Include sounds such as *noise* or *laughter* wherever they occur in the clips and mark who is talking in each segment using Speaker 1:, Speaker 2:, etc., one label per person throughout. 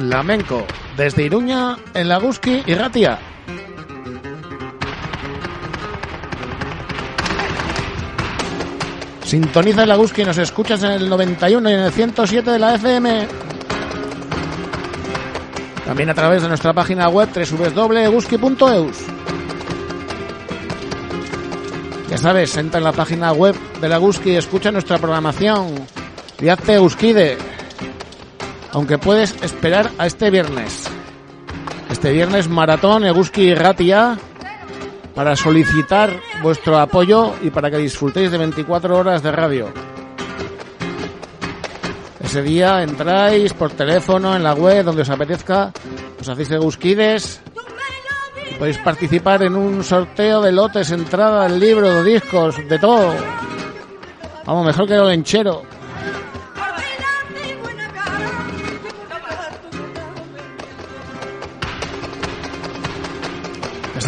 Speaker 1: Flamenco desde Iruña, en Laguski y Ratia. Sintoniza el Laguski y nos escuchas en el 91 y en el 107 de la FM. También a través de nuestra página web www.guski.eus. Ya sabes, entra en la página web de la Guski y escucha nuestra programación. Y hazte Euskide aunque puedes esperar a este viernes. Este viernes maratón Eguski Ratia para solicitar vuestro apoyo y para que disfrutéis de 24 horas de radio. Ese día entráis por teléfono en la web donde os apetezca, os hacéis Eguskides podéis participar en un sorteo de lotes, entrada, libro, de discos, de todo. Vamos, mejor que el lenchero.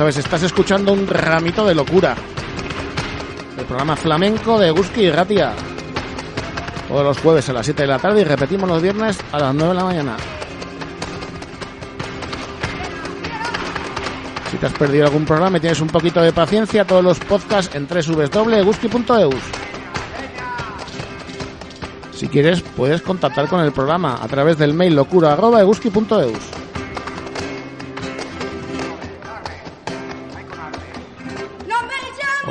Speaker 1: Sabes, estás escuchando un ramito de locura. El programa flamenco de Guski y Ratia. Todos los jueves a las 7 de la tarde y repetimos los viernes a las 9 de la mañana. Si te has perdido algún programa y tienes un poquito de paciencia, todos los podcasts en www.guski.eus. Si quieres, puedes contactar con el programa a través del mail locura.eguski.eus.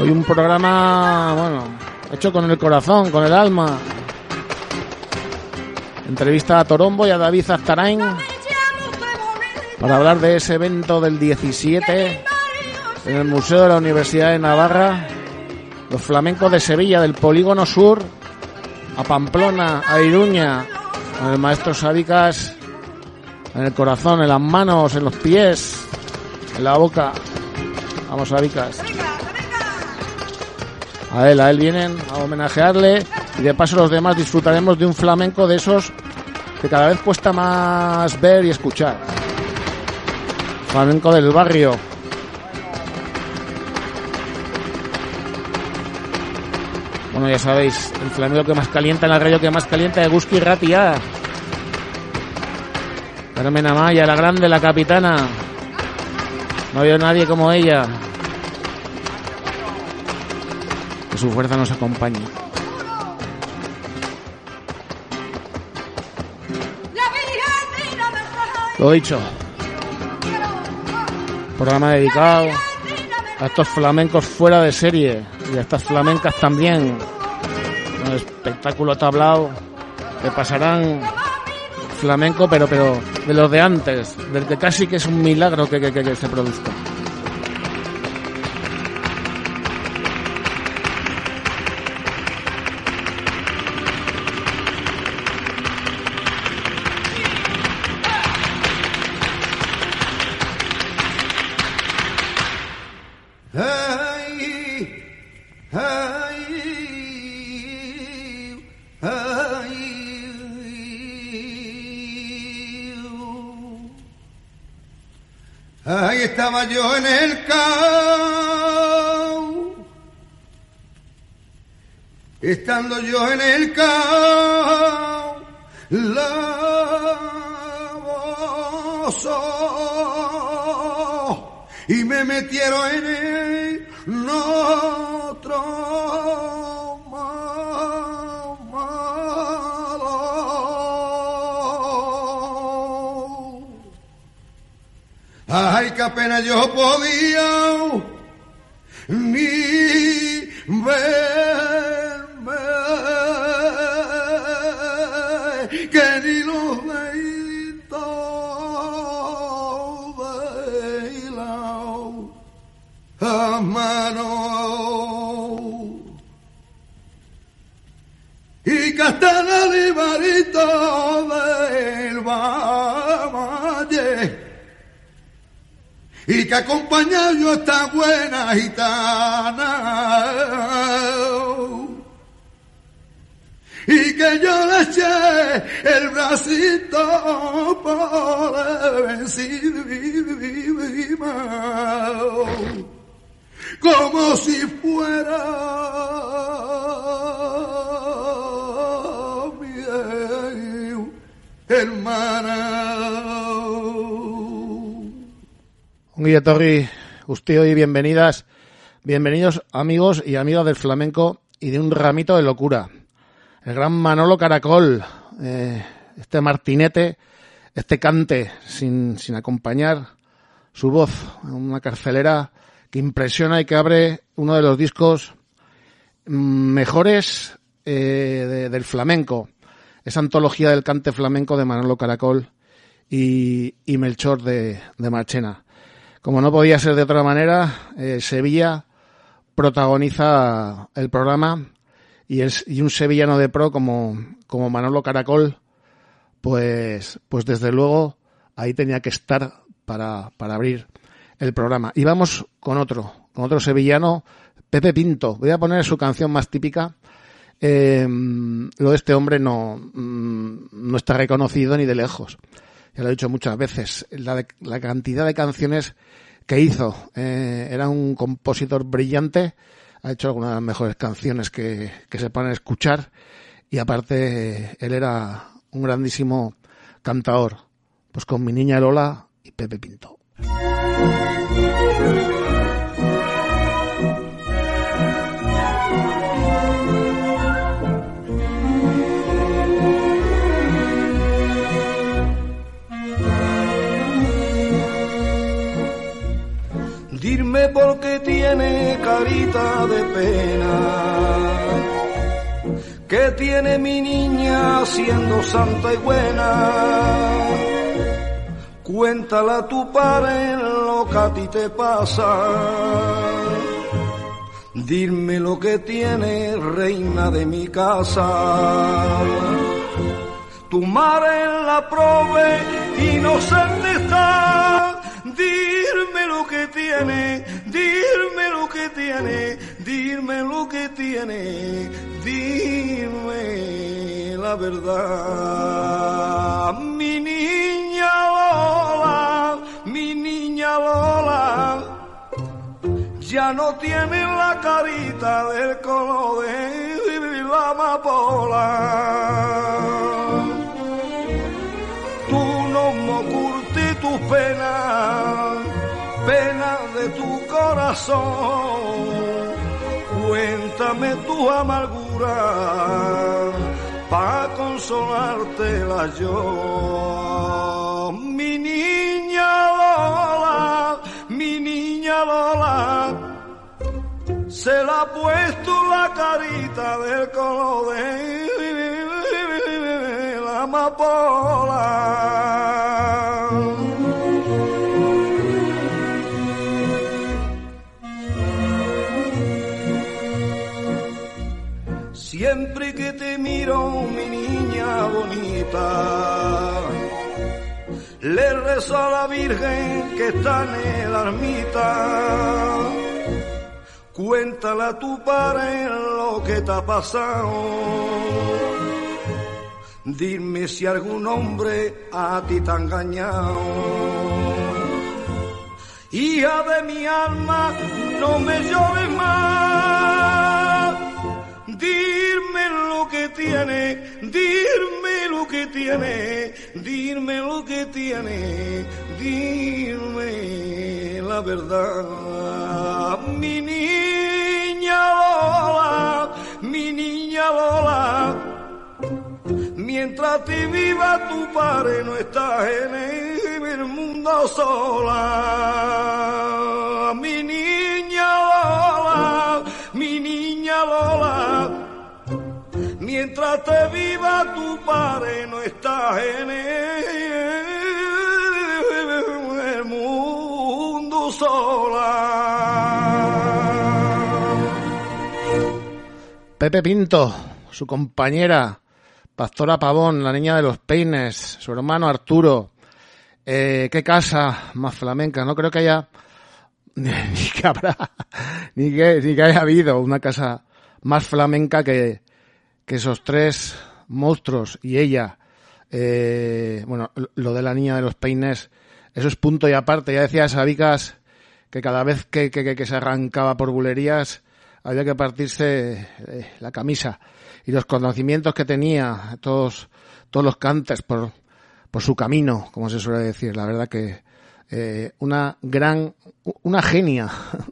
Speaker 1: Hoy un programa, bueno, hecho con el corazón, con el alma. Entrevista a Torombo y a David Aztarain para hablar de ese evento del 17 en el Museo de la Universidad de Navarra. Los flamencos de Sevilla, del Polígono Sur, a Pamplona, a Iruña, con el maestro Sadicas en el corazón, en las manos, en los pies, en la boca. Vamos, Sadicas a él, a él vienen a homenajearle y de paso los demás disfrutaremos de un flamenco de esos que cada vez cuesta más ver y escuchar. Flamenco del barrio. Bueno, ya sabéis, el flamenco que más calienta en la radio que más calienta de Guski Ratia. Carmen Amaya, la grande, la capitana. No había nadie como ella. Su fuerza nos acompañe. Lo dicho. Programa dedicado a estos flamencos fuera de serie y a estas flamencas también. Un espectáculo tablado que pasarán flamenco, pero pero de los de antes, del que casi que es un milagro que, que, que se produzca.
Speaker 2: Yo en el cao. Estando yo en el cao, la y me metieron en el Apenas yo podía que acompañado yo esta buena gitana y que yo le eché el bracito por vencido como si fuera mi hermana.
Speaker 1: Un Torri, usted y bienvenidas, bienvenidos amigos y amigas del flamenco y de un ramito de locura. El gran Manolo Caracol, eh, este martinete, este cante sin, sin acompañar su voz, una carcelera que impresiona y que abre uno de los discos mejores eh, del flamenco. Esa antología del cante flamenco de Manolo Caracol y, Melchor de Marchena. Como no podía ser de otra manera, eh, Sevilla protagoniza el programa y, es, y un sevillano de pro como, como Manolo Caracol, pues, pues desde luego ahí tenía que estar para, para abrir el programa. Y vamos con otro, con otro sevillano, Pepe Pinto. Voy a poner su canción más típica. Eh, lo de este hombre no, mm, no está reconocido ni de lejos ya lo he dicho muchas veces, la, cantidad de canciones que hizo. Eh, era un compositor brillante, ha hecho algunas de las mejores canciones que, que se pueden escuchar y aparte él era un grandísimo cantador. Pues con mi niña Lola y Pepe Pinto.
Speaker 3: Dirme porque tiene carita de pena. Que tiene mi niña siendo santa y buena. Cuéntala tu padre lo que a ti te pasa. Dime lo que tiene reina de mi casa. Tu madre la prove inocente está Dime lo que tiene, dime lo que tiene, dime lo que tiene, dime la verdad. Mi niña Lola, mi niña Lola, ya no tiene la carita del color de la amapola. Pena, pena de tu corazón. Cuéntame tu amargura para consolártela yo. Mi niña Lola, mi niña Lola, se la ha puesto la carita del color de la amapola. Mi niña bonita, le rezo a la Virgen que está en el ermita. Cuéntale a tu padre lo que te ha pasado. Dime si algún hombre a ti te ha engañado. Hija de mi alma, no me llores más Dime lo que tiene, dime lo que tiene, dime lo que tiene, dime la verdad. Mi niña Lola, mi niña Lola, mientras te viva tu padre no estás en el mundo sola. Mientras te viva tu padre no estás en el mundo sola.
Speaker 1: Pepe Pinto, su compañera Pastora Pavón, la niña de los peines, su hermano Arturo. Eh, qué casa más flamenca. No creo que haya *laughs* ni que habrá ni que, ni que haya habido una casa más flamenca que, que esos tres monstruos y ella. Eh, bueno, lo de la niña de los peines, eso es punto y aparte. Ya decía Sabicas que cada vez que, que, que se arrancaba por bulerías había que partirse eh, la camisa y los conocimientos que tenía todos todos los cantes por por su camino como se suele decir la verdad que eh, una gran una genia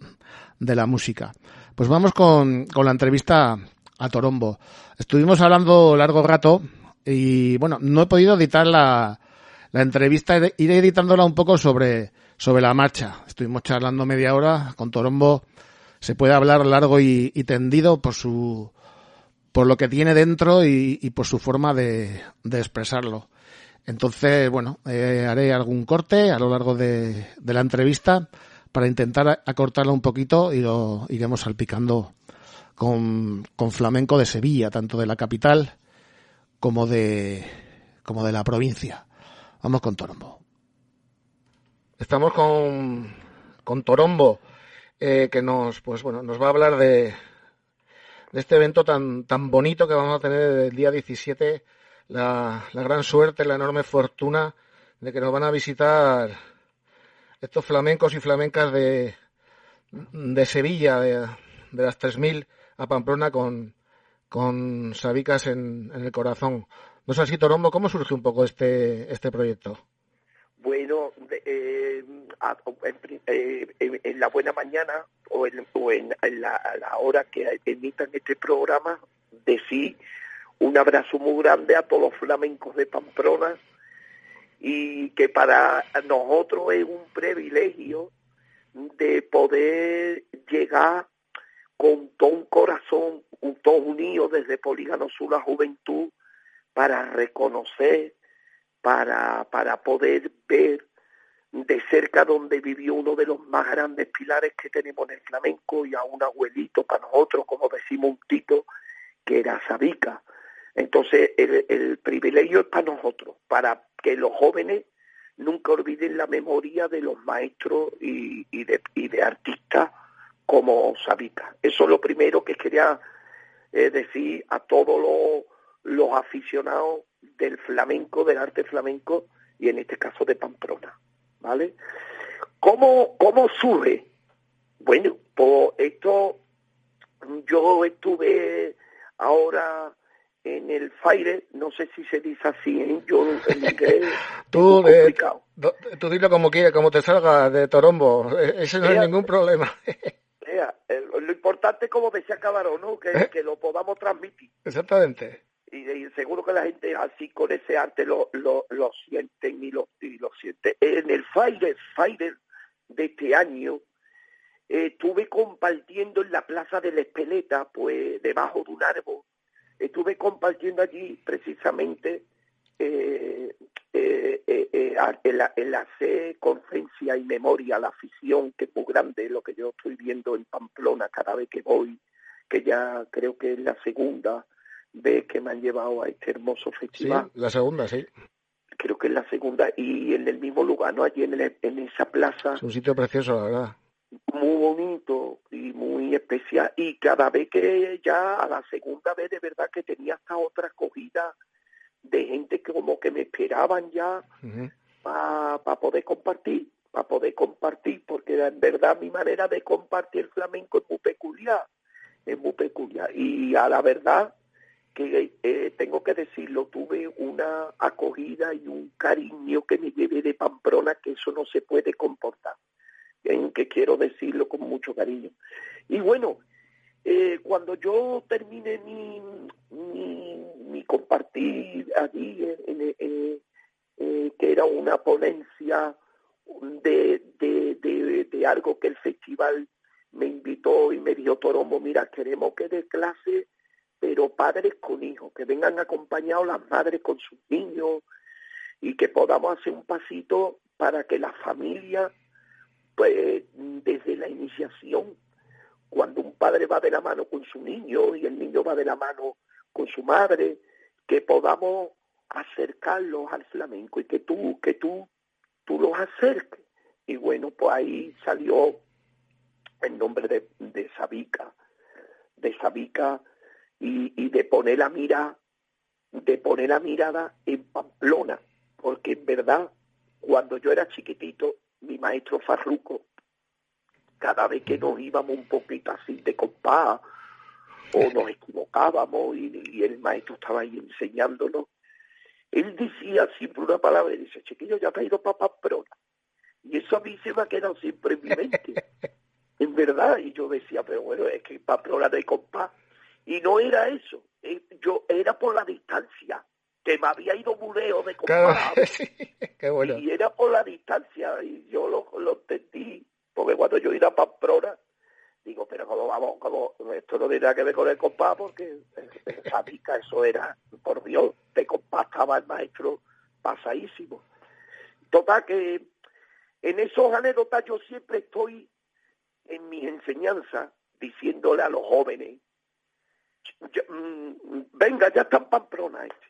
Speaker 1: *laughs* de la música pues vamos con, con la entrevista a Torombo. Estuvimos hablando largo rato y bueno no he podido editar la la entrevista iré editándola un poco sobre sobre la marcha. Estuvimos charlando media hora con Torombo. Se puede hablar largo y, tendido por su por lo que tiene dentro y, por su forma de, expresarlo. Entonces, bueno, eh, haré algún corte a lo largo de, la entrevista para intentar acortarla un poquito y lo iremos salpicando con, con flamenco de Sevilla, tanto de la capital como de, como de la provincia. Vamos con Torombo. Estamos con, con Torombo eh, que nos, pues bueno, nos va a hablar de, de este evento tan, tan bonito que vamos a tener el día 17, la, la gran suerte, la enorme fortuna de que nos van a visitar estos flamencos y flamencas de, de Sevilla, de, de las 3.000 a Pamplona con, con Sabicas en, en, el corazón. No sé si Torombo, ¿cómo surge un poco este, este proyecto?
Speaker 4: Bueno, eh, en, la buena mañana o en, la, hora que emitan este programa, decir un abrazo muy grande a todos los flamencos de Pamplona y que para nosotros es un privilegio de poder llegar con todo un corazón, todos unidos desde Polígono Sur la Juventud para reconocer para, para poder ver de cerca donde vivió uno de los más grandes pilares que tenemos en el flamenco y a un abuelito para nosotros, como decimos un tito, que era Sabica. Entonces el, privilegio es para nosotros, para que los jóvenes nunca olviden la memoria de los maestros y de artistas como Sabica. Eso es lo primero que quería eh, decir a todos los, los aficionados del flamenco, del arte flamenco y en este caso de Pamplona, ¿vale? ¿Cómo, cómo surge? Bueno, pues esto, yo estuve ahora en el Faire, no sé si se dice así, ¿eh? yo en *laughs* inglés
Speaker 1: tú, eh, tú dilo como quieras, como te salga de Torombo, e, ese no es ningún problema. *laughs*
Speaker 4: importante, como decía Cabarón, ¿no? que, ¿Eh? que lo podamos transmitir.
Speaker 1: Exactamente
Speaker 4: y, seguro que la gente así con ese arte lo, lo, lo sienten y lo, y lo. En el Fire, Fire de este año eh, estuve compartiendo en la plaza de la Espeleta, pues debajo de un árbol, estuve compartiendo allí precisamente eh, eh, eh, en la C, conciencia y memoria, la afición que es muy grande, lo que yo estoy viendo en Pamplona cada vez que voy, que ya creo que es la segunda, ve que me han llevado a este hermoso festival.
Speaker 1: La segunda, sí.
Speaker 4: Creo que es la segunda y en el mismo lugar, ¿no? Allí en, en esa plaza.
Speaker 1: Es un sitio precioso, la verdad.
Speaker 4: Muy bonito y muy especial. Y cada vez que ya a la segunda vez de verdad que tenía hasta otra acogida de gente que como que me esperaban ya para poder compartir, para poder compartir, porque en verdad mi manera de compartir el flamenco es muy peculiar, es muy peculiar. Y a la verdad que eh, tengo que decirlo, tuve una acogida y un cariño que me llevé de Pamplona que eso no se puede comportar, en que quiero decirlo con mucho cariño. Y bueno, eh, cuando yo terminé mi, mi, compartir allí, eh, que era una ponencia de, de, de, algo que el festival me invitó y me dijo, Torombo, mira, queremos que de clase pero padres con hijos, que vengan acompañados las madres con sus niños y que podamos hacer un pasito para que la familia, pues desde la iniciación, cuando un padre va de la mano con su niño y el niño va de la mano con su madre, que podamos acercarlos al flamenco y que tú, que tú, tú los acerques. Y bueno, pues ahí salió el nombre de, de Sabica, de Sabica y, de poner la mira, de poner la mirada en Pamplona, porque en verdad, cuando yo era chiquitito, mi maestro Farruco, cada vez que nos íbamos un poquito así de compás, o nos equivocábamos y, y el maestro estaba ahí enseñándonos, él decía siempre una palabra y dice, chiquillo, ya te ha ido para Pamplona. Y eso a mí se me ha quedado siempre en mi mente. *laughs* en verdad, y yo decía, pero bueno, es que Pamplona de compás. Y no era eso, eh, yo era por la distancia, que me había ido muleo de compás. *laughs*
Speaker 1: Qué bueno.
Speaker 4: Y era por la distancia, y yo lo, lo entendí, porque cuando yo iba a Pamplona, digo, pero como vamos, como esto no tiene que ver con el compás, porque esa pica, eso era, por Dios, de compás estaba el maestro pasadísimo. Total que en esos anécdotas yo siempre estoy en mis enseñanzas diciéndole a los jóvenes, mm, venga, ya está en Pamplona este.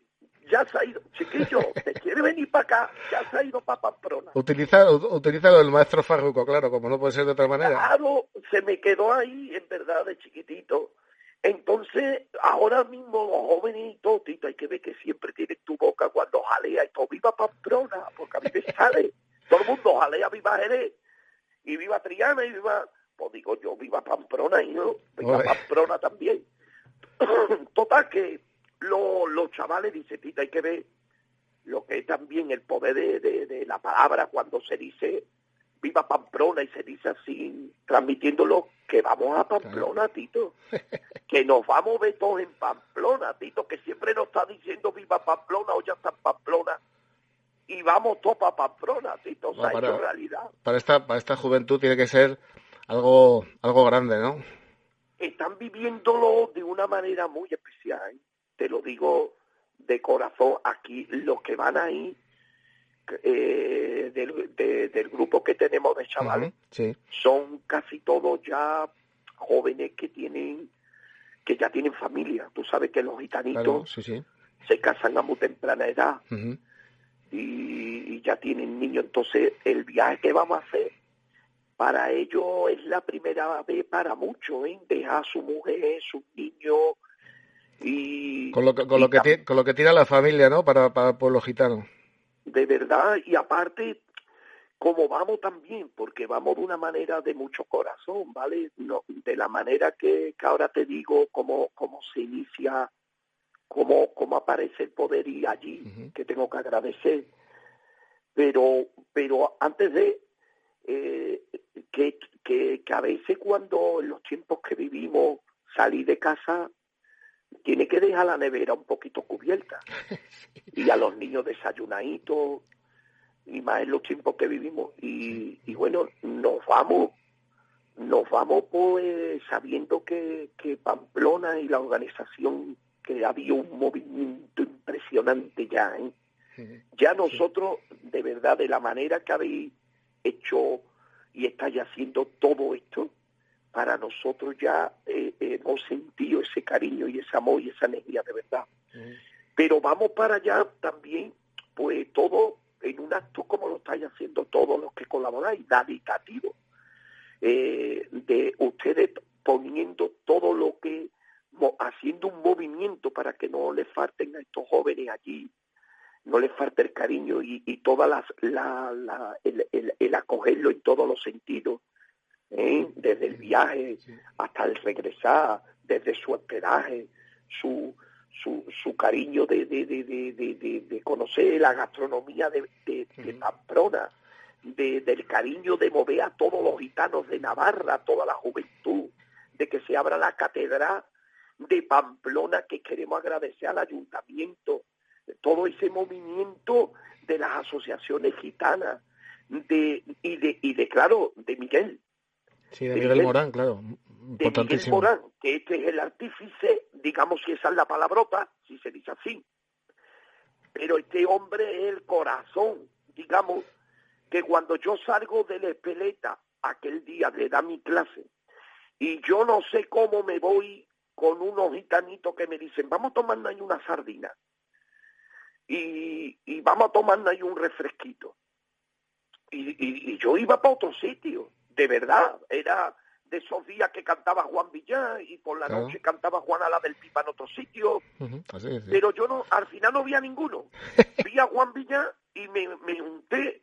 Speaker 4: Ya se ha ido, chiquillo, te quiere venir para acá, ya se ha ido para Pamplona.
Speaker 1: Utiliza, utiliza lo del maestro Farruco, claro, como no puede ser de otra manera.
Speaker 4: Claro, se me quedó ahí, en verdad, de chiquitito. Entonces, ahora mismo los jóvenes y todo, Tito, hay que ver que siempre tienes tu boca cuando jalea y todo, viva Pamplona, porque a mí me sale, todo el mundo jalea, viva Jerez, y viva Triana, y viva, pues digo yo, viva Pamplona, y yo, viva. Pamplona también. *coughs* Total que lo- los chavales dicen, Tito, hay que ver lo que es también el poder de, de- de la palabra cuando se dice viva Pamplona y se dice así, transmitiéndolo que vamos a Pamplona, Tito, *laughs* que nos vamos a ver todos en Pamplona, Tito, que siempre nos está diciendo viva Pamplona o ya está en Pamplona y vamos todos para Pamplona, Tito, o sea,
Speaker 1: para-
Speaker 4: realidad.
Speaker 1: Para esta, para esta juventud tiene que ser algo, algo grande, ¿no?
Speaker 4: están viviéndolo de una manera muy especial. Te lo digo de corazón. Aquí los que van ahí eh, del, de- del grupo que tenemos de chavales
Speaker 1: Sí.
Speaker 4: son casi todos ya jóvenes que tienen que ya tienen familia. Tú sabes que los gitanitos
Speaker 1: Claro, sí, sí.
Speaker 4: se casan a muy temprana edad y ya tienen niños. Entonces, el viaje que vamos a hacer para ellos es la primera vez para muchos, ¿eh? dejar a su mujer, sus niños y...
Speaker 1: Con lo, que- con,
Speaker 4: y
Speaker 1: lo que
Speaker 4: tam-
Speaker 1: ti- con lo que tira la familia, ¿no? Para, para el pueblo gitano.
Speaker 4: De verdad, y aparte, como vamos también, porque vamos de una manera de mucho corazón, ¿vale? No, de la manera que, que ahora te digo, cómo, cómo se inicia, cómo, cómo aparece el poder y allí, que tengo que agradecer. Pero, pero antes de, eh, que, que, que a veces cuando en los tiempos que vivimos salí de casa, tiene que dejar la nevera un poquito cubierta. *laughs* Y a los niños desayunaditos y más en los tiempos que vivimos. Y, y bueno nos vamos nos vamos pues sabiendo que, que Pamplona y la organización que había un movimiento impresionante ya ¿eh? ya nosotros de verdad de la manera que habéis hecho y estáis haciendo todo esto para nosotros ya eh, hemos sentido ese cariño y ese amor y esa energía de verdad. Pero vamos para allá también, pues todo en un acto como lo estáis haciendo todos los que colaboráis, dadicativo, eh, de ustedes poniendo todo lo que, haciendo un movimiento para que no les falten a estos jóvenes allí, no les falte el cariño y, y toda las, la, la, el, el, el acogerlo en todos los sentidos, ¿eh? desde el viaje hasta el regresar, desde su hospedaje, su, su, su cariño de, de, de, de, conocer la gastronomía de, Pamplona, de, del cariño de mover a todos los gitanos de Navarra, a toda la juventud, de que se abra la catedral de Pamplona, que queremos agradecer al ayuntamiento, todo ese movimiento de las asociaciones gitanas, de, y de, y de claro, de Miguel,
Speaker 1: Sí, de Miguel Morán, claro.
Speaker 4: de Miguel. Morán, que este es el artífice, digamos si esa es la palabrota, si se dice así. Pero este hombre es el corazón, digamos, que cuando yo salgo de la espeleta aquel día de dar mi clase, y yo no sé cómo me voy con unos gitanitos que me dicen, vamos tomando ahí una sardina. y, y vamos a tomarnos ahí un refresquito. Y, y, y yo iba para otro sitio, de verdad, era de esos días que cantaba Juan Villán y por la
Speaker 1: Claro.
Speaker 4: noche cantaba Juana la del Pipa en otro sitio,
Speaker 1: Ujú, así es, sí.
Speaker 4: pero yo no, al final no vi a ninguno. *laughs* Vi a Juan Villán y me, me junté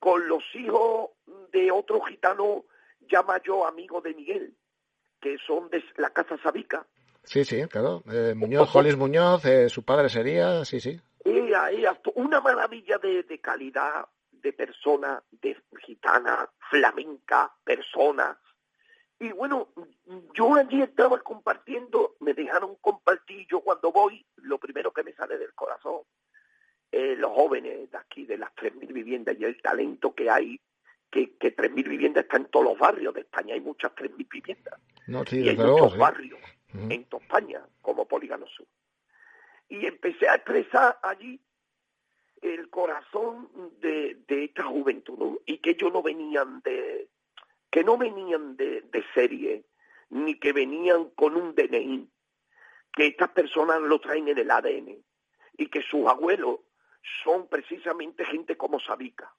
Speaker 4: con los hijos de otro gitano llama yo amigo de Miguel, que son de la Casa Sabica.
Speaker 1: Sí, sí, claro. Eh, *laughs* Muñoz, Jolis Muñoz, eh, su padre sería, sí, sí.
Speaker 4: Ella, ella, una maravilla de, de calidad de persona, de gitana, flamenca, persona. Y bueno, yo allí estaba compartiendo, me dejaron compartir, yo cuando voy, lo primero que me sale del corazón, eh, los jóvenes de aquí, de las 3.000 viviendas y el talento que hay, que, que 3.000 viviendas están en todos los barrios de España, hay muchas 3.000 viviendas
Speaker 1: No, sí,
Speaker 4: y hay muchos barrios en toda España, como Polígono Sur. Y empecé a expresar allí el corazón de, de esta juventud, ¿no? y que ellos no venían de, que no venían de, de serie, ni que venían con un DNI, que estas personas lo traen en el ADN, y que sus abuelos son precisamente gente como Sabica,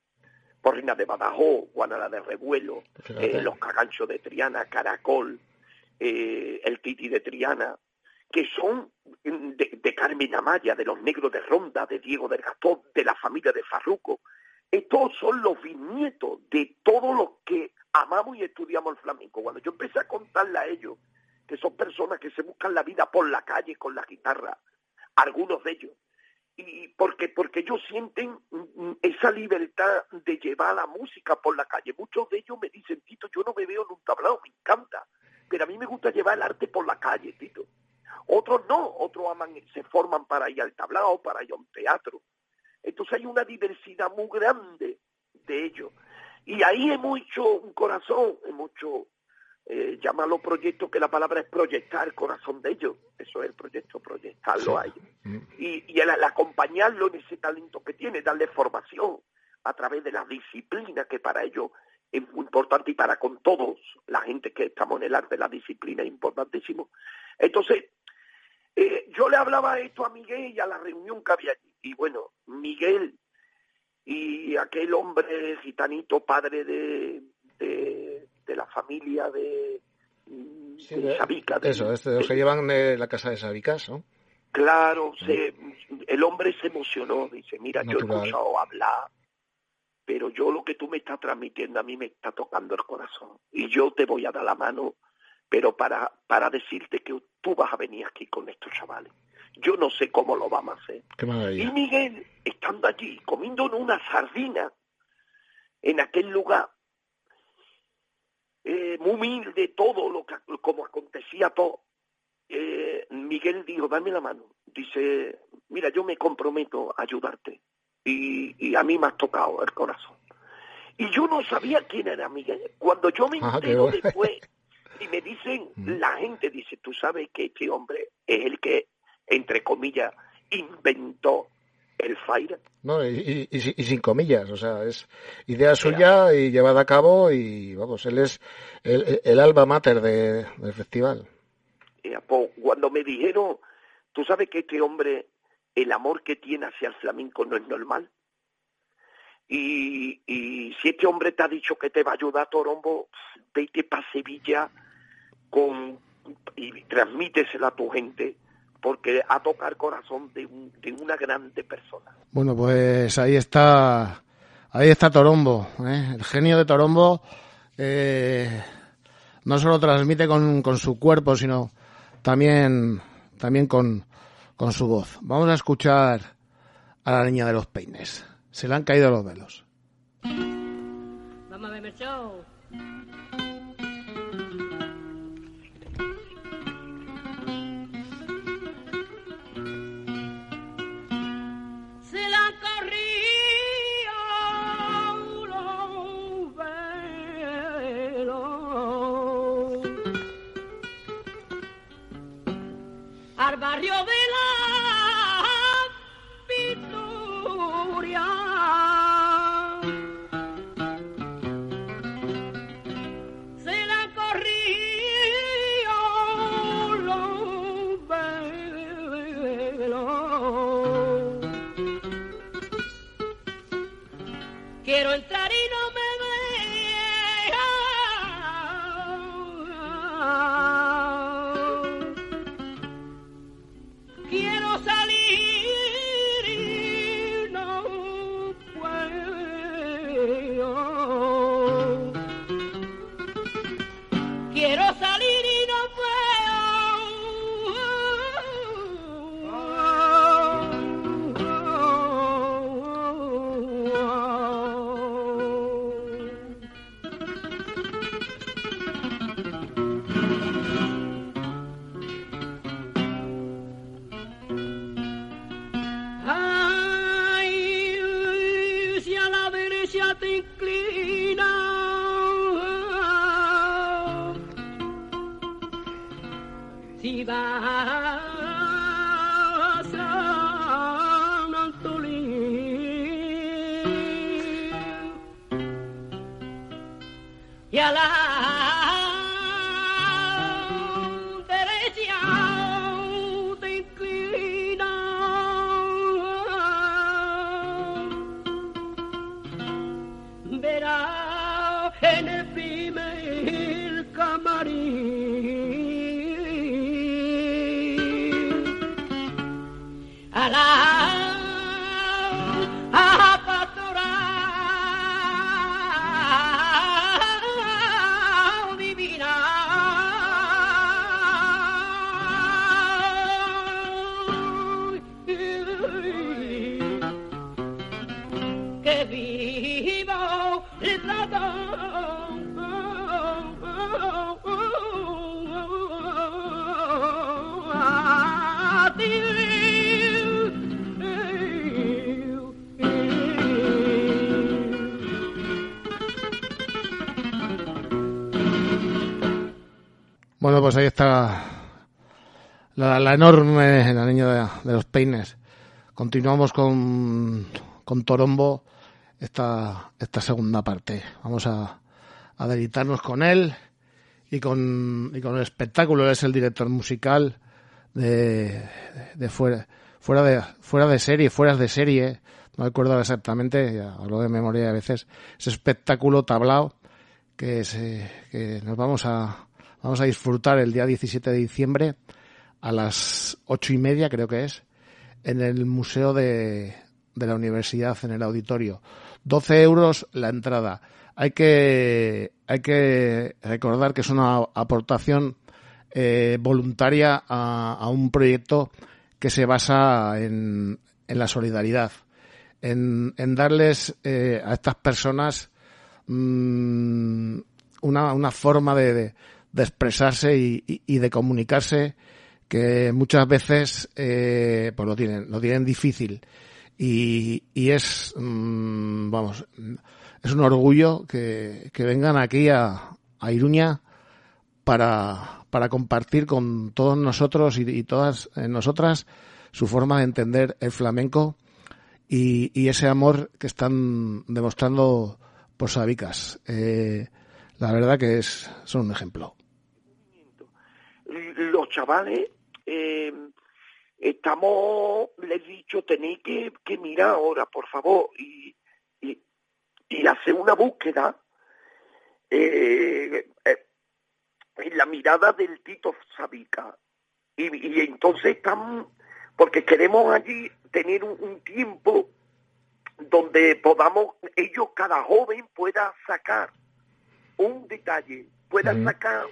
Speaker 4: Porrina de Badajoz, Guanara de Revuelo, eh, los caganchos de Triana, Caracol, eh, el Titi de Triana, que son mm, de, Carmen Amaya, de los negros de Ronda, de Diego del Gastón, de la familia de Farruco. Estos son los bisnietos de todos los que amamos y estudiamos el flamenco. Cuando yo empecé a contarle a ellos, que son personas que se buscan la vida por la calle con la guitarra, algunos de ellos, y porque porque ellos sienten mm, esa libertad de llevar la música por la calle. Muchos de ellos me dicen, Tito, yo no me veo en un tablao, me encanta, pero a mí me gusta llevar el arte por la calle, Tito. Otros no, otros aman, se forman para ir al tablao, para ir a un teatro. Entonces hay una diversidad muy grande de ellos. Y ahí hemos hecho un corazón, hemos hecho, eh, llamarlo proyecto, que la palabra es proyectar el corazón de ellos. Eso es el proyecto, proyectarlo a ellos
Speaker 1: Mm.
Speaker 4: y, y el, el acompañarlo en ese talento que tiene, darle formación a través de la disciplina que para ellos es muy importante y para con todos, la gente que estamos en el arte, la disciplina es importantísimo. Entonces, eh, yo le hablaba esto a Miguel y a la reunión que había allí. Y bueno, Miguel y aquel hombre gitanito, padre de, de, de la familia de, de Sabica, de-
Speaker 1: Eso, este, los que llevan de la casa de Sabicas, ¿no?
Speaker 4: Claro, se, el hombre se emocionó, dice, mira, yo he escuchado hablar, pero yo lo que tú me estás transmitiendo a mí me está tocando el corazón. Y yo te voy a dar la mano, pero para, para decirte que tú vas a venir aquí con estos chavales. Yo no sé cómo lo vamos a hacer.
Speaker 1: Qué
Speaker 4: Y. Miguel, estando allí, comiendo una sardina en aquel lugar, eh, muy humilde, todo lo que, como acontecía todo, eh, Miguel dijo, dame la mano. Dice, mira, yo me comprometo a ayudarte. Y, y a mí me has tocado el corazón. Y yo no sabía quién era Miguel. Cuando yo me
Speaker 1: Ah, qué
Speaker 4: entero después *laughs* y me dicen,
Speaker 1: Mm.
Speaker 4: la gente dice, tú sabes que este hombre es el que, entre comillas, inventó el fire.
Speaker 1: No, y, y- y sin- y sin comillas, o sea, es idea suya y llevada a cabo y vamos, él es el, el alma mater de- del festival.
Speaker 4: Eh, po- cuando me dijeron, tú sabes que este hombre, el amor que tiene hacia el flamenco no es normal. Y, y si este hombre te ha dicho que te va a ayudar, Torombo, vete para Sevilla con, y transmítesela a tu gente, porque ha tocado el corazón de, un- de una grande persona.
Speaker 1: Bueno, pues ahí está, ahí está Torombo, ¿eh? el genio de Torombo. eh, no solo transmite con, con su cuerpo, sino también, también con, con su voz. Vamos a escuchar a la niña de los peines. Se le han caído los velos.
Speaker 5: Vamos a ver el show. and
Speaker 1: Bueno, pues ahí está la, enorme, la niña de, los peines. Continuamos con, con Torombo esta, esta segunda parte. Vamos a, a deleitarnos con él y con, y con el espectáculo. Él es el director musical de, de fuera, fuera de fuera de serie, fuera de serie. No recuerdo exactamente, ya hablo de memoria a veces. Ese espectáculo tablao que, que nos vamos a, vamos a disfrutar el día 17 de diciembre a las ocho y media, creo que es, en el Museo de, de la Universidad, en el auditorio. 12 euros la entrada. Hay que, hay que recordar que es una aportación eh, voluntaria a, un proyecto que se basa en, en la solidaridad, en, en darles eh, a estas personas mm, una, una forma de, de expresarse y, de comunicarse que muchas veces eh, pues lo tienen, lo tienen difícil. Y, y es, mm, vamos, es un orgullo que, que vengan aquí a, a Iruña para, para compartir con todos nosotros y, y todas eh, nosotras su forma de entender el flamenco y, y ese amor que están demostrando por Sabicas. Eh, la verdad que es, son un ejemplo.
Speaker 4: Los chavales eh, estamos les he dicho tenéis que, que mirar ahora por favor y, y, y hacer una búsqueda eh, eh, en la mirada del Tito Sabica. Y, y entonces están porque queremos allí tener un, un tiempo donde podamos ellos cada joven pueda sacar un detalle pueda sacar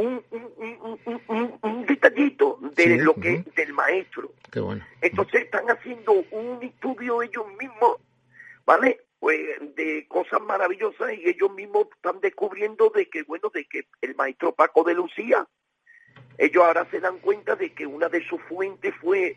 Speaker 4: un, un, un, un, un- un detallito de
Speaker 1: Sí,
Speaker 4: lo que del maestro
Speaker 1: Qué bueno.
Speaker 4: entonces están haciendo un estudio ellos mismos, ¿vale? Pues de cosas maravillosas y ellos mismos están descubriendo de que, bueno, de que el maestro Paco de Lucía, ellos ahora se dan cuenta de que una de sus fuentes fue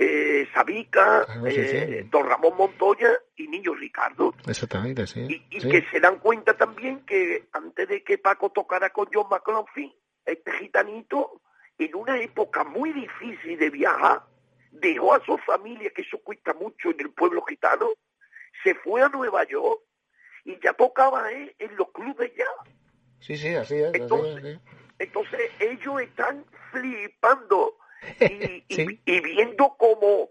Speaker 4: eh, Sabica,
Speaker 1: sí,
Speaker 4: eh. Don Ramón Montoya y Niño Ricardo.
Speaker 1: Exactamente, sí.
Speaker 4: Y, y
Speaker 1: sí.
Speaker 4: que se dan cuenta también que antes de que Paco tocara con John McLaughlin, este gitanito, en una época muy difícil de viajar, dejó a su familia, que eso cuesta mucho en el pueblo gitano, se fue a Nueva York y ya tocaba eh, en los clubes ya.
Speaker 1: Sí, sí, así es. así
Speaker 4: Entonces,
Speaker 1: es, sí.
Speaker 4: Entonces ellos están flipando y, *laughs* y-
Speaker 1: Sí.
Speaker 4: y viendo cómo,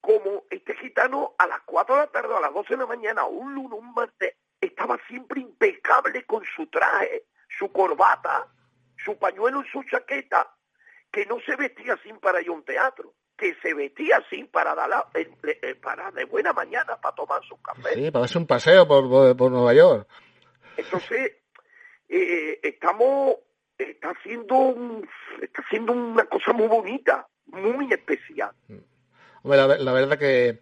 Speaker 4: como este gitano a las 4 de la tarde, a las 12 de la mañana, un lunes, un martes, estaba siempre impecable con su traje, su corbata, su pañuelo y su chaqueta, que no se vestía así para ir a un teatro, que se vestía así para dar la- para de buena mañana para tomar su café.
Speaker 1: Sí, para darse un paseo por, por, por Nueva York.
Speaker 4: Entonces, eh, estamos, está haciendo, un- está haciendo una cosa muy bonita, muy especial.
Speaker 1: Hombre, la, la verdad que,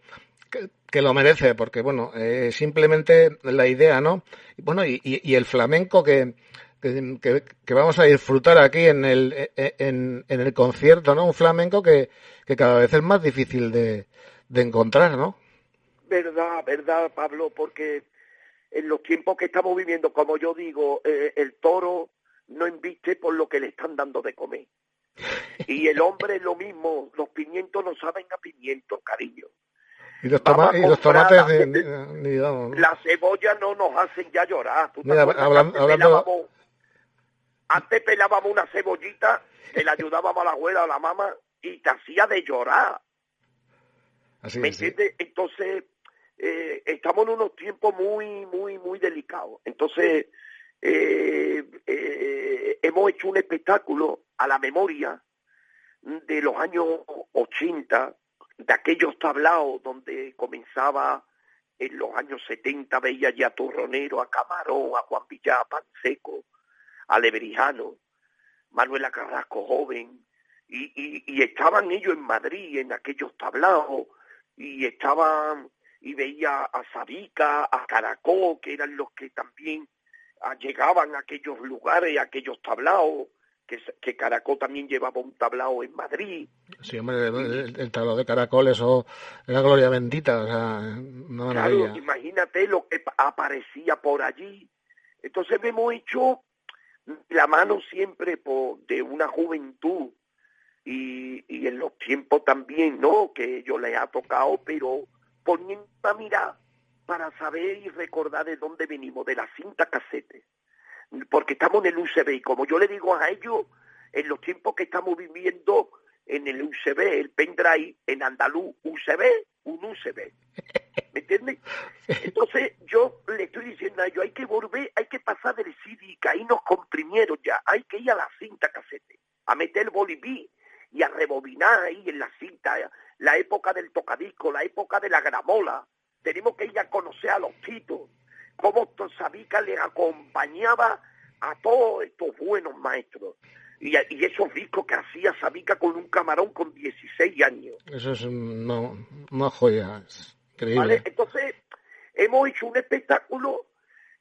Speaker 1: que, que lo merece, porque bueno, eh, simplemente la idea, ¿no? Y bueno, y, y, y el flamenco que, que, vamos a disfrutar aquí en el, eh, en, en el concierto, ¿no? Un flamenco que, que cada vez es más difícil de, de encontrar, ¿no?
Speaker 4: Verdad, verdad, Pablo, porque en los tiempos que estamos viviendo, como yo digo, eh, el toro no inviste por lo que le están dando de comer. Y el hombre es lo mismo, los pimientos no saben a pimientos, cariño.
Speaker 1: Y los, toma- y los tomates,
Speaker 4: la-
Speaker 1: ni, ni- ni vamos, ¿no?
Speaker 4: Las cebollas no nos hacen ya llorar. ¿Tú te
Speaker 1: Mira, hablan-
Speaker 4: antes
Speaker 1: hablando-
Speaker 4: pelábamos- antes pelábamos una cebollita, que le ayudábamos a la abuela o a la mamá y te hacía de llorar.
Speaker 1: Así
Speaker 4: ¿Me entiendes? Entonces, eh, estamos en unos tiempos muy, muy, muy delicados. Entonces, eh, eh, hemos hecho un espectáculo a la memoria de los años 80, de aquellos tablaos donde comenzaba en los años 70, veía ya a Turronero, a Camarón, a Juan Villá, a Panseco, a Leverijano, Manuela Carrasco joven, y, y, estaban ellos en Madrid, en aquellos tablaos, y estaban, y veía a Sabica, a Caracol, que eran los que también llegaban a aquellos lugares, a aquellos tablaos, que, que Caracol también llevaba un tablao en Madrid.
Speaker 1: Sí, hombre, el, el, tablao de caracol, eso era gloria bendita, o sea, una maravilla.
Speaker 4: Claro, imagínate lo que pa- aparecía por allí. Entonces hemos hecho la mano siempre por, de una juventud y, y en los tiempos también, ¿no? Que yo les ha tocado, pero poniendo a mirar para saber y recordar de dónde venimos, de la cinta casete. Porque estamos en el UCB y como yo le digo a ellos, en los tiempos que estamos viviendo en el UCB, el pendrive en andaluz, UCB, un UCB. ¿Me entiendes? Entonces yo le estoy diciendo a ellos, hay que volver, hay que pasar del CD, que ahí nos comprimieron ya, hay que ir a la cinta casete, a meter el boliví y a rebobinar ahí en la cinta, la época del tocadisco, la época de la gramola, tenemos que ir a conocer a los titos, cómo Sabica le acompañaba a todos estos buenos maestros. Y, y esos discos que hacía Sabica con un camarón con 16 años.
Speaker 1: Eso es no, una joya, es increíble.
Speaker 4: ¿vale? Entonces, hemos hecho un espectáculo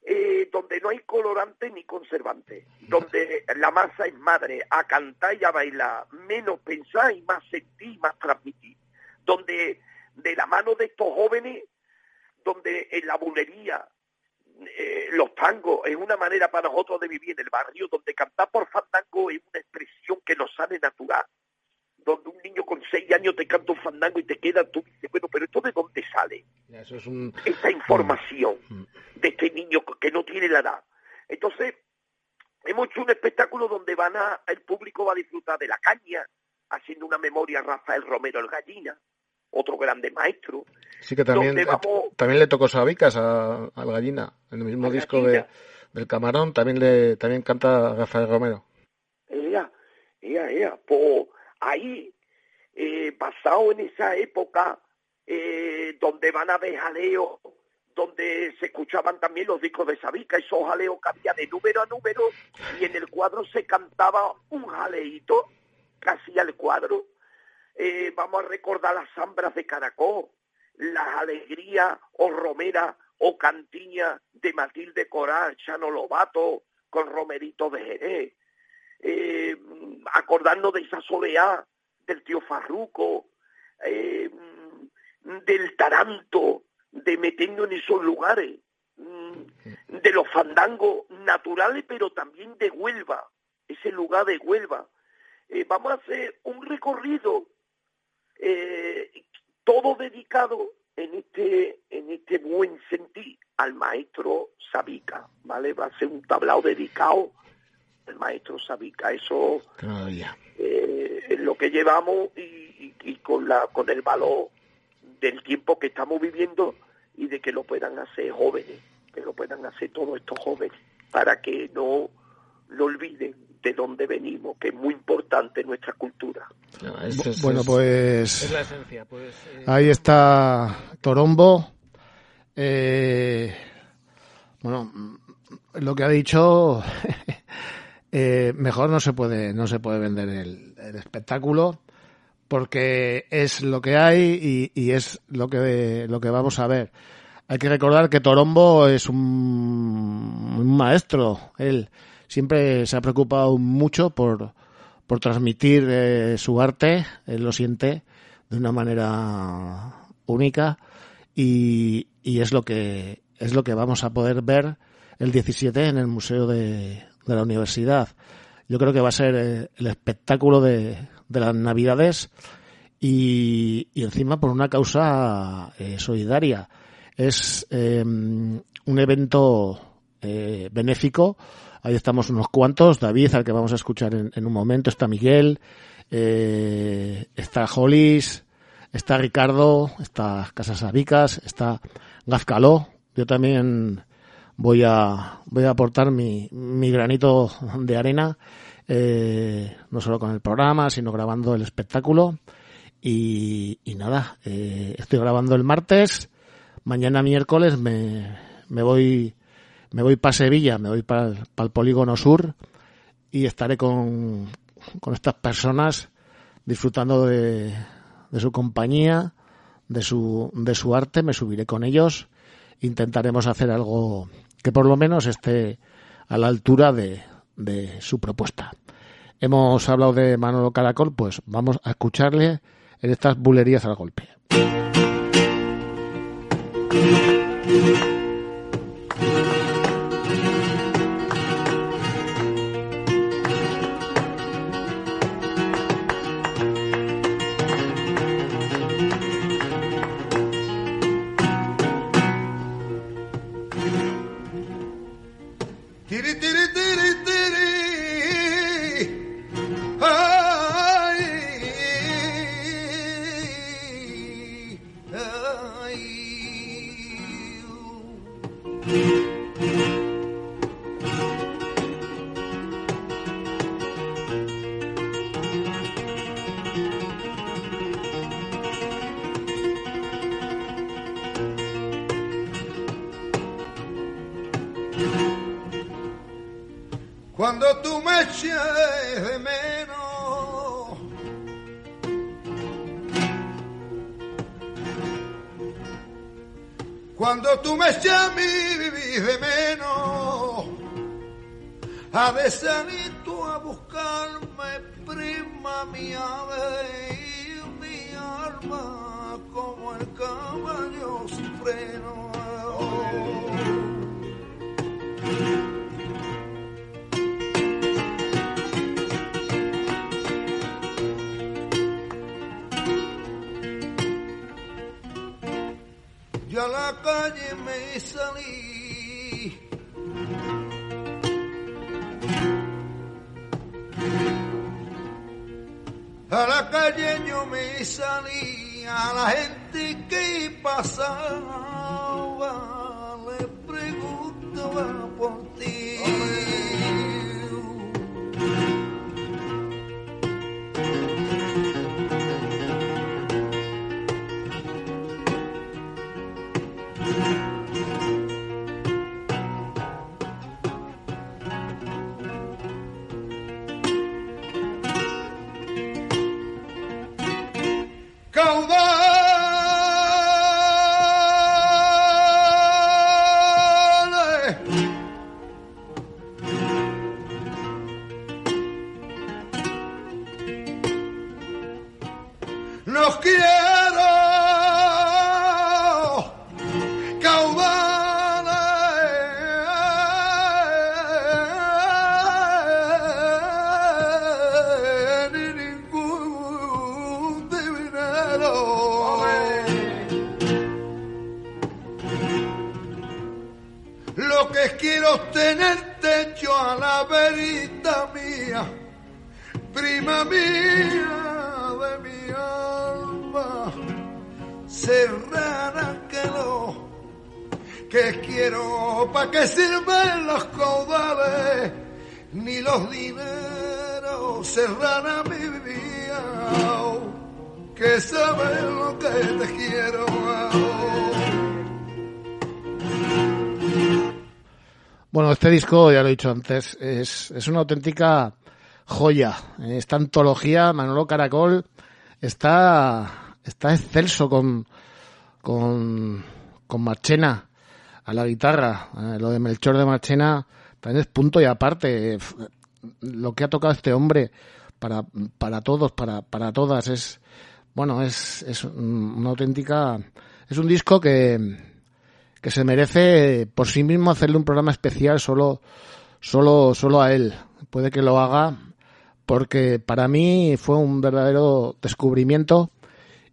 Speaker 4: eh, donde no hay colorante ni conservante, donde la masa es madre, a cantar y a bailar, menos pensar y más sentir y más transmitir, donde de la mano de estos jóvenes, donde en la bulería, eh, los tangos es una manera para nosotros de vivir en el barrio, donde cantar por fandango es una expresión que nos sale natural, donde un niño con seis años te canta un fandango y te queda, tú dices, bueno, pero ¿esto de dónde sale?
Speaker 1: Eso es un...
Speaker 4: esta información
Speaker 1: Mm.
Speaker 4: de este niño que no tiene la edad. Entonces, hemos hecho un espectáculo donde van a, el público va a disfrutar de la caña, haciendo una memoria a Rafael Romero el Gallina, otro grande maestro.
Speaker 1: Sí que también,
Speaker 4: vamos-
Speaker 1: también le tocó Sabicas a, al Gallina, en el mismo disco de, del Camarón, también le también canta Rafael Romero.
Speaker 4: Ea, ea, ea. Pues ahí, eh, basado en esa época, eh, donde van a ver jaleos, donde se escuchaban también los discos de Sabica, esos jaleos había de número a número, y en el cuadro se cantaba un jaleito, casi al cuadro. Eh, vamos a recordar las zambras de Caracol, las alegrías o romeras o cantiñas de Matilde Coral, Chano Lobato, con Romerito de Jerez eh, acordarnos de esa soleá, del tío Farruco, eh, del taranto, de metiendo en esos lugares, mm, de los fandangos naturales, pero también de Huelva, ese lugar de Huelva. Eh, vamos a hacer un recorrido, eh, todo dedicado en este, en este buen sentir al maestro Sabica, ¿vale? Va a ser un tablao dedicado al maestro Sabica. Eso eh, es lo que llevamos y, y- y con la con el valor del tiempo que estamos viviendo y de que lo puedan hacer jóvenes, que lo puedan hacer todos estos jóvenes, para que no lo olviden de dónde venimos, que es muy importante nuestra cultura.
Speaker 6: No,
Speaker 1: Bueno,
Speaker 6: es-
Speaker 1: pues
Speaker 6: Es la esencia, pues. eh,
Speaker 1: ahí está Torombo. Eh, bueno, mm, lo que ha dicho, *laughs* eh, mejor no se puede, no se puede vender el, el espectáculo porque es lo que hay y, y es lo que, lo que vamos a ver. Hay que recordar que Torombo es un, un maestro. Él siempre se ha preocupado mucho por, por transmitir eh, su arte. Él lo siente de una manera única y, y es lo que es lo que vamos a poder ver el 17 en el museo de, de la universidad. Yo creo que va a ser eh, el espectáculo de, de las navidades y, y encima por una causa eh, solidaria. Es un evento benéfico. Ahí estamos unos cuantos. David, al que vamos a escuchar en, un momento, está Miguel, eh, está Jolis, está Ricardo, está Casas Abicas, está Gazcaló. Yo también voy a voy a aportar mi, mi granito de arena, eh, no solo con el programa, sino grabando el espectáculo. Y, y nada, eh, estoy grabando el martes. Mañana miércoles me, me voy me voy para Sevilla, me voy para el, polígono sur y estaré con, con estas personas disfrutando de, de su compañía, de su, de su arte, me subiré con ellos, intentaremos hacer algo que por lo menos esté a la altura de, de su propuesta. Hemos hablado de Manolo Caracol, pues vamos a escucharle en estas bulerías al golpe.
Speaker 2: Cuando tú me cuando tú me a mí de menos, ha de salir tú a buscarme, prima mía
Speaker 1: disco, ya lo he dicho antes, es, es una auténtica joya. Esta antología, Manolo Caracol, está, está excelso con, con, con Marchena a la guitarra. Eh, lo de Melchor de Marchena también es punto y aparte. Lo que ha tocado este hombre para, para todos, para, para todas, es, bueno, es, es una auténtica, es un disco que, que se merece por sí mismo hacerle un programa especial solo, solo, solo a él. Puede que lo haga porque para mí fue un verdadero descubrimiento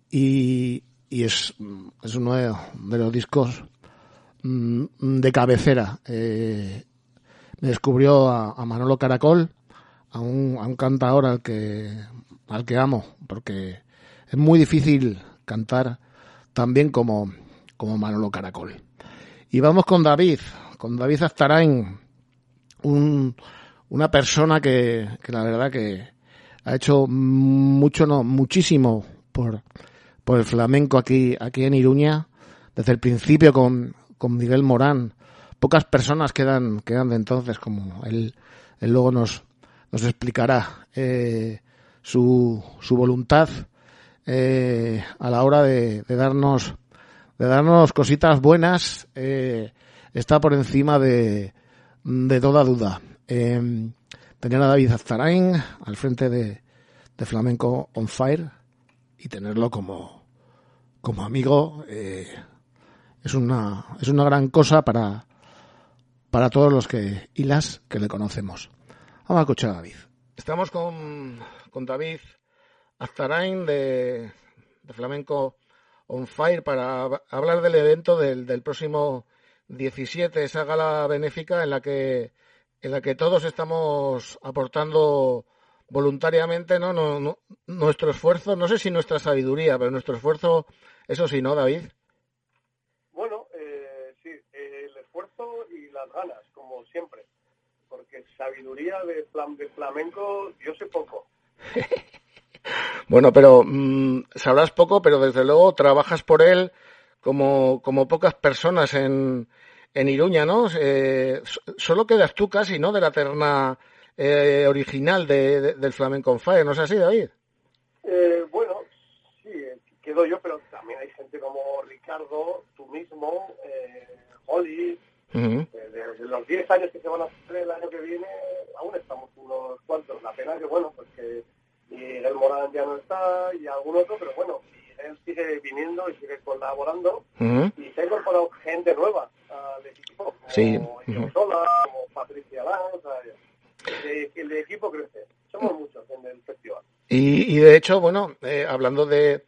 Speaker 1: y, y es, es uno de, los discos mm, de cabecera. Eh, me descubrió a, Manolo Caracol, a un, a un cantador al que, al que amo, porque es muy difícil cantar tan bien como, como Manolo Caracol. Y vamos con David, con David Aztarain, un, una persona que, que la verdad que ha hecho mucho, no, muchísimo por, por el flamenco aquí, aquí en Iruña, desde el principio con, con Miguel Morán. Pocas personas quedan, quedan de entonces, como él, él luego nos, nos explicará eh, su, su voluntad eh, a la hora de darnos de darnos cositas buenas eh, está por encima de, de toda duda. Eh, tener a David Aztarain al frente de, de, Flamenco on Fire y tenerlo como, como amigo eh, es, una, es una gran cosa para, para todos los que y las que le conocemos. Vamos a escuchar a David. Estamos con, con David Aztarain de, de Flamenco on fire para hablar del evento del, del próximo 17, esa gala benéfica en la que en la que todos estamos aportando voluntariamente ¿no? No, no, nuestro esfuerzo, no sé si nuestra sabiduría, pero nuestro esfuerzo, eso sí, ¿no, David?
Speaker 7: Bueno, eh, sí, el esfuerzo y las ganas, como siempre, porque sabiduría de, de flamenco yo sé poco. *laughs*
Speaker 1: Bueno, pero mmm, sabrás poco, pero desde luego trabajas por él como, como pocas personas en, en Iruña, ¿no? Eh, solo quedas tú casi, ¿no? De la terna eh, original de, de, del Flamenco on Fire, ¿no es así, David?
Speaker 7: Eh, bueno, sí, quedo yo, pero también hay gente como Ricardo, tú mismo, eh, Holly, uh -huh. de, los 10 años que se van a hacer el año que viene, aún estamos unos cuantos. La pena que, bueno, pues que Miguel Morán ya no está y algún otro, pero bueno, él sigue viniendo y sigue colaborando uh -huh. y se ha incorporado gente nueva al equipo, como
Speaker 1: sí.
Speaker 7: uh -huh. Sola, como Patricia Lan, o sea, el, el, equipo crece. Somos muchos en el festival.
Speaker 1: Y, y de hecho, bueno, eh, hablando de,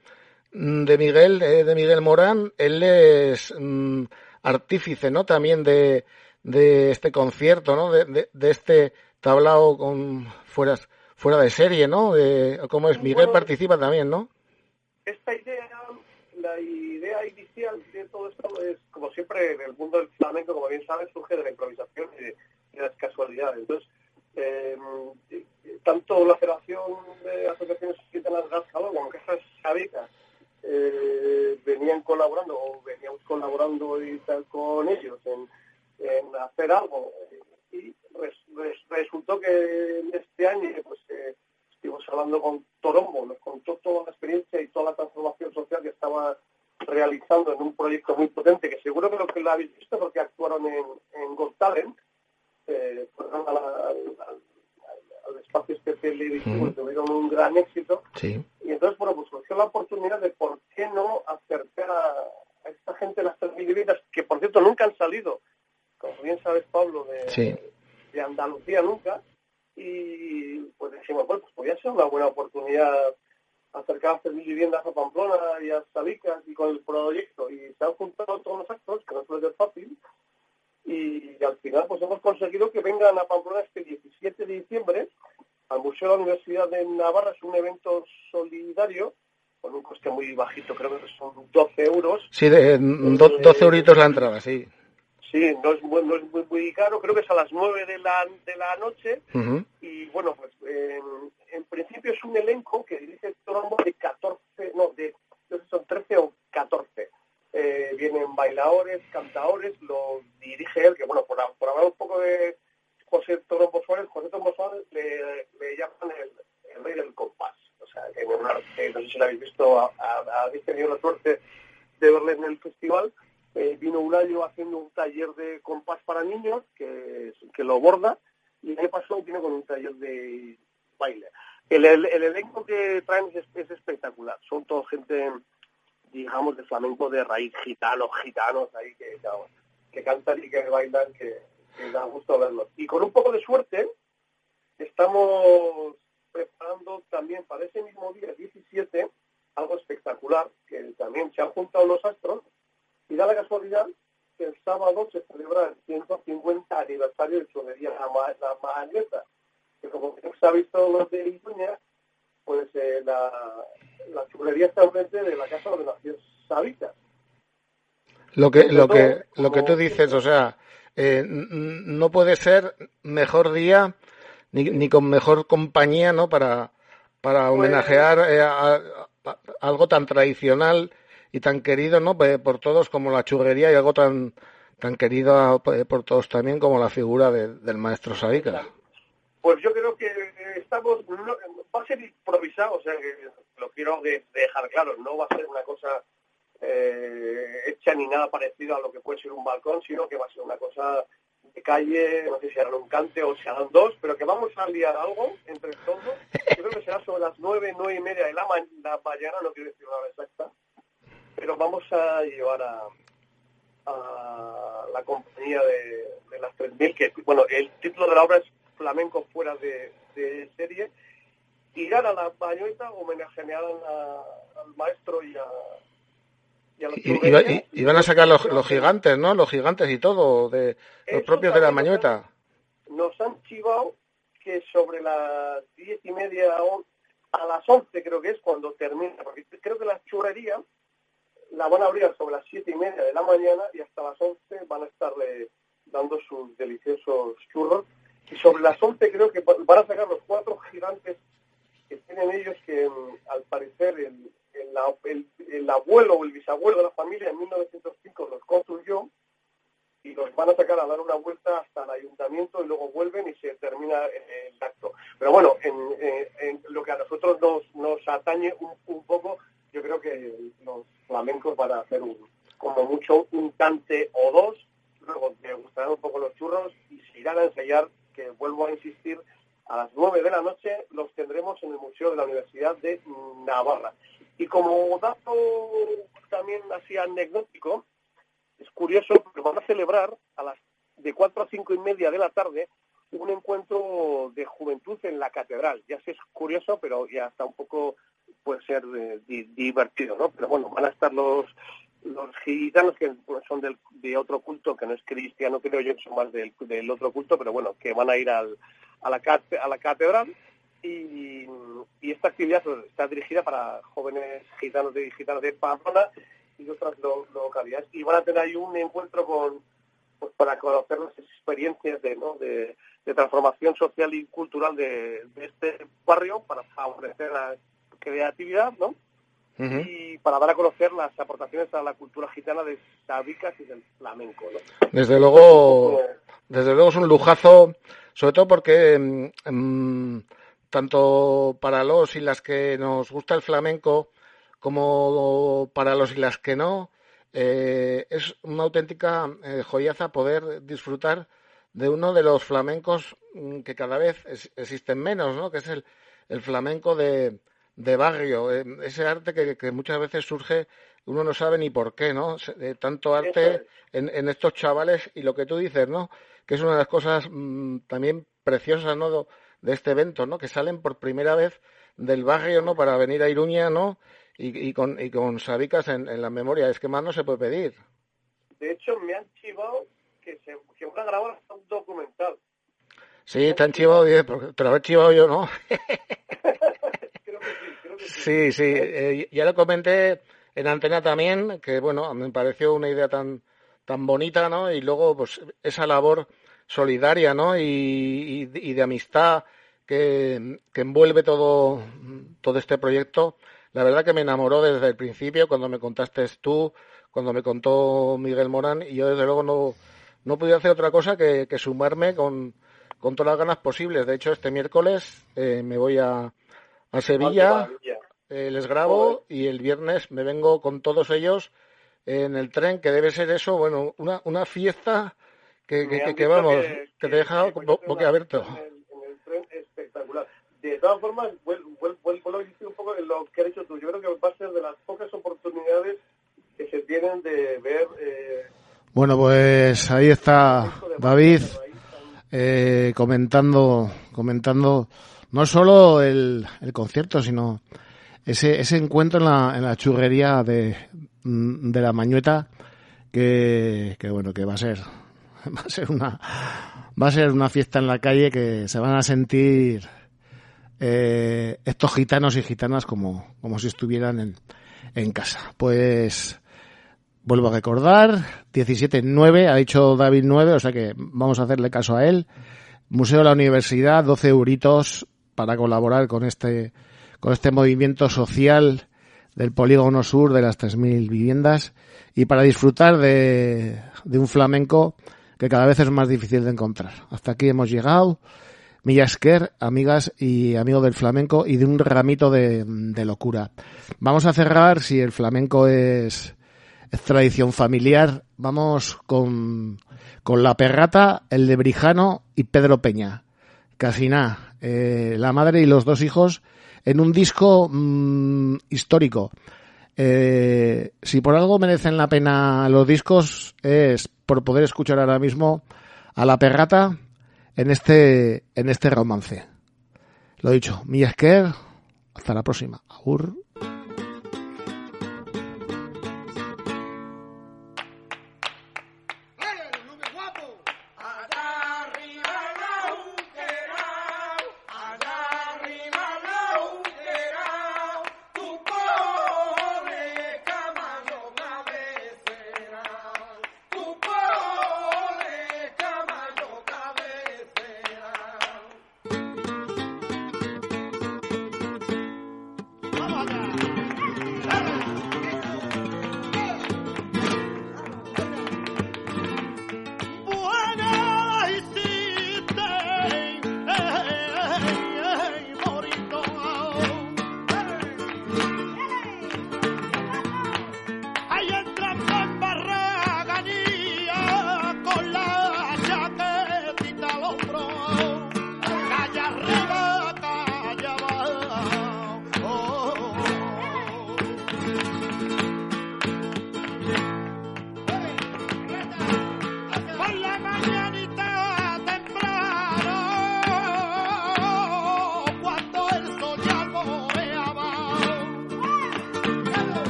Speaker 1: de Miguel, eh, de Miguel Morán, él es mm, artífice, ¿no? También de, de este concierto, ¿no? De, de, de este tablao con fueras fuera de serie, ¿no? De, ¿Cómo es? Miguel bueno, participa también, ¿no?
Speaker 7: Esta idea, la idea inicial de todo esto es, como siempre, en el mundo del flamenco, como bien sabes, surge de la improvisación y de, de las casualidades. Entonces, eh, tanto la Federación de Asociaciones Gitanas Gascalo como que estas sabicas eh, venían colaborando o veníamos colaborando y tal con ellos en, en hacer algo y res, res, resultó que en este año pues eh, estuvimos hablando con Torombo, nos contó toda la experiencia y toda la transformación social que estaba realizando en un proyecto muy potente, que seguro que lo que lo habéis visto porque actuaron en, en Got Talent, eh, fueron al, al, al, al, espacio este televisivo, mm. tuvieron un gran éxito.
Speaker 1: Sí.
Speaker 7: Y entonces, bueno, pues surgió la oportunidad de por qué no acercar a, a esta gente las tres vidas, que por cierto nunca han salido como bien sabes, Pablo, de,
Speaker 1: sí.
Speaker 7: de Andalucía nunca, y pues dijimos, bueno, pues podría ser una buena oportunidad acercar a hacer viviendas a Pamplona y a Salicas y con el proyecto, y se han juntado todos los actos, que no suele ser fácil, y, y, al final pues hemos conseguido que vengan a Pamplona este 17 de diciembre al Museo de la Universidad de Navarra, es un evento solidario, con un coste muy bajito, creo que son 12 euros.
Speaker 1: Sí, de, do- 12 euritos la entrada, sí.
Speaker 7: Sí, no es, muy, no es muy, muy caro, creo que es a las 9 de la, de la noche. Y bueno, pues en, en principio es un elenco que dirige el trombo de 14, no, de, no sé son 13 o 14. Eh, vienen bailadores, cantadores, lo dirige él, que bueno, por, por hablar un poco de José Trombo Suárez, José Trombo Suárez le, le llaman el, el rey del compás. O sea, que bueno, eh, no sé si lo habéis visto, habéis tenido la suerte de verle en el festival. Eh, vino un año haciendo un taller de compás para niños que, que lo borda y el año pasado vino con un taller de baile. El, el, el elenco que traen es, es espectacular. Son toda gente, digamos, de flamenco de raíz gitanos, gitanos ahí que, que cantan y que bailan, que, que da gusto verlos. Y con un poco de suerte estamos preparando también para ese mismo día, 17, algo espectacular, que también se han juntado los astros y da la casualidad que el sábado se celebra el 150 aniversario de Churrería La, la Mañeta, que como se ha visto los de Iruña, pues eh, la, la churrería está enfrente de la casa donde nació Sabitas.
Speaker 1: Lo que, lo que, lo que tú dices, o sea, eh, no puede ser mejor día ni, ni con mejor compañía, ¿no? Para, para
Speaker 7: Pues-
Speaker 1: homenajear eh, a, a- a algo tan tradicional y tan querido, ¿no? Por todos como la churrería y algo tan, tan querido por todos también como la figura de- del maestro Sabica.
Speaker 7: Pues yo creo que estamos, va a ser improvisado, o sea que lo quiero de- dejar claro, no va a ser una cosa eh, hecha ni nada parecido a lo que puede ser un balcón, sino que va a ser una cosa de calle, no sé si harán un cante o si harán dos, pero que vamos a liar algo entre todos. Yo creo que será sobre las nueve, nueve y media de la, ma- la mañana, no quiero decir hora exacta, vamos a llevar a, a la compañía de, de las 3.000, que bueno, el título de la obra es Flamenco fuera de, de serie, irán a la bañueta, homenajearán a- al maestro y a, y a
Speaker 1: Y, y va- y- y van a sacar los, los gigantes, ¿no? Los gigantes y todo, de los propios de la mañueta.
Speaker 7: Nos han chivado que sobre las diez y media a las once creo que es cuando termina, porque creo que la churrería la van a abrir sobre las siete y media de la mañana y hasta las once van a estarle dando sus deliciosos churros. Y sobre las once creo que va- van a sacar los cuatro gigantes que tienen ellos que mm, al parecer el, el, el- el abuelo o el bisabuelo de la familia en 1905 los construyó y los van a sacar a dar una vuelta hasta el ayuntamiento y luego vuelven y se termina eh, el acto. Pero bueno, en, eh, en lo que a nosotros nos, nos atañe un, un poco, yo creo que los flamencos van a hacer un, como mucho un cante o dos, luego me gustarán un poco los churros y se irán a ensayar, que vuelvo a insistir, a las nueve de la noche los tendremos en el Museo de la Universidad de Navarra. Y como dato también así anecdótico, es curioso porque van a celebrar a las de 4 a 5 y media de la tarde un encuentro de juventud en la catedral. Ya sé, es curioso, pero ya está un poco, puede ser eh, di- divertido, ¿no? Pero bueno, van a estar los los gitanos que son del, de otro culto, que no es cristiano, creo yo que son más del, del otro culto, pero bueno, que van a ir al, a, la, a la catedral y, esta actividad pues, está dirigida para jóvenes gitanos de gitanos de Pamplona y otras lo- localidades y van a tener ahí un encuentro con pues para conocer las experiencias de, ¿no? de, transformación social y cultural de, este barrio para favorecer la creatividad ¿no? Y para dar a conocer las aportaciones a la cultura gitana de Sabicas y del flamenco. ¿no?
Speaker 1: Desde luego, desde luego es un lujazo, sobre todo porque mm, mm, tanto para los y las que nos gusta el flamenco como para los y las que no, eh, es una auténtica eh, joyaza poder disfrutar de uno de los flamencos mm, que cada vez es- existen menos, ¿no? Que es el, el flamenco de, de barrio, eh, ese arte que, que muchas veces surge, uno no sabe ni por qué, ¿no? Tanto arte
Speaker 7: es.
Speaker 1: en, en estos chavales y lo que tú dices, ¿no? Que es una de las cosas mm, también preciosas, ¿no? De este evento, ¿no? Que salen por primera vez del barrio, ¿no? Para venir a Iruña, ¿no? Y, y con, y con sabicas en, en la memoria. Es que más no se puede pedir.
Speaker 7: De hecho, me han chivado que se que van a grabar hasta un documental.
Speaker 1: Sí, te han chivado, pero te lo he chivado yo, ¿no? *laughs*
Speaker 7: sí, sí.
Speaker 1: Eh, ya lo comenté en antena también, que bueno, me pareció una idea tan, tan bonita, ¿no? Y luego, pues, esa labor solidaria, ¿no? Y, y, de amistad que, que, envuelve todo, todo este proyecto. La verdad que me enamoró desde el principio, cuando me contaste tú, cuando me contó Miguel Morán, y yo desde luego no, no podía hacer otra cosa que, que sumarme con, con todas las ganas posibles. De hecho, este miércoles eh, me voy a, a Sevilla, eh, les grabo y el viernes me vengo con todos ellos en el tren, que debe ser eso, bueno, una, una fiesta que, que, que, vamos, que, te deja boquiabierto.
Speaker 7: En, el tren espectacular. De todas formas, vuelvo, vuelvo, a insistir un poco en lo que has dicho tú. Yo creo que va a ser de las pocas oportunidades que se tienen de ver. Eh,
Speaker 8: bueno, pues ahí está David eh, comentando, comentando no solo el, el concierto, sino ese, ese encuentro en la, en la churrería de, de la Mañueta que, que bueno, que va a ser *laughs* va a ser una va a ser una fiesta en la calle que se van a sentir eh, estos gitanos y gitanas como, como si estuvieran en, en casa. Pues vuelvo a recordar, 17.9, ha dicho David 9, o sea que vamos a hacerle caso a él. Museo de la Universidad, 12 euritos para colaborar con este, con este movimiento social del polígono sur de las 3.000 viviendas y para disfrutar de, de un flamenco que cada vez es más difícil de encontrar. Hasta aquí hemos llegado. Millasker, amigas y amigos del flamenco y de un ramito de, de, locura. Vamos a cerrar, si el flamenco es, es tradición familiar, vamos con, con La Perrata, el de Brijano y Pedro Peña. Casi nada. Eh, la madre y los dos hijos en un disco mmm, histórico. Eh, si por algo merecen la pena los discos es por poder escuchar ahora mismo a la perrata en este en este romance. Lo dicho, mi Esker, hasta la próxima.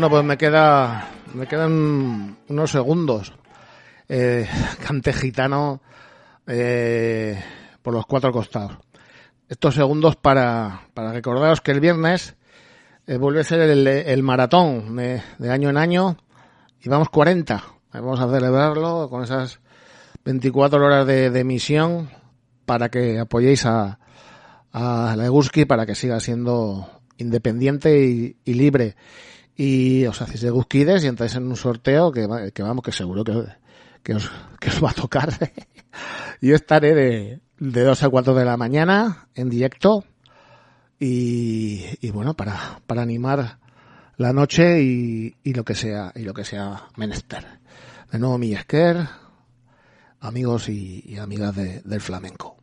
Speaker 1: Bueno, pues me queda me quedan unos segundos. Eh, cante gitano eh, por los cuatro costados. Estos segundos para, para recordaros que el viernes eh, vuelve a ser el, maratón de, año en año y vamos 40. Vamos a celebrarlo con esas 24 horas de, de emisión para que apoyéis a, a Leguski para que siga siendo independiente y libre y os hacéis de Guskides y entráis en un sorteo que, que vamos, que seguro que, que, os, que os va a tocar. *laughs* Yo estaré de, de 2 a 4 de la mañana en directo y, y bueno, para, para animar la noche y, y lo que sea, y lo que sea menester. De nuevo, mi amigos y, amigas de- del flamenco.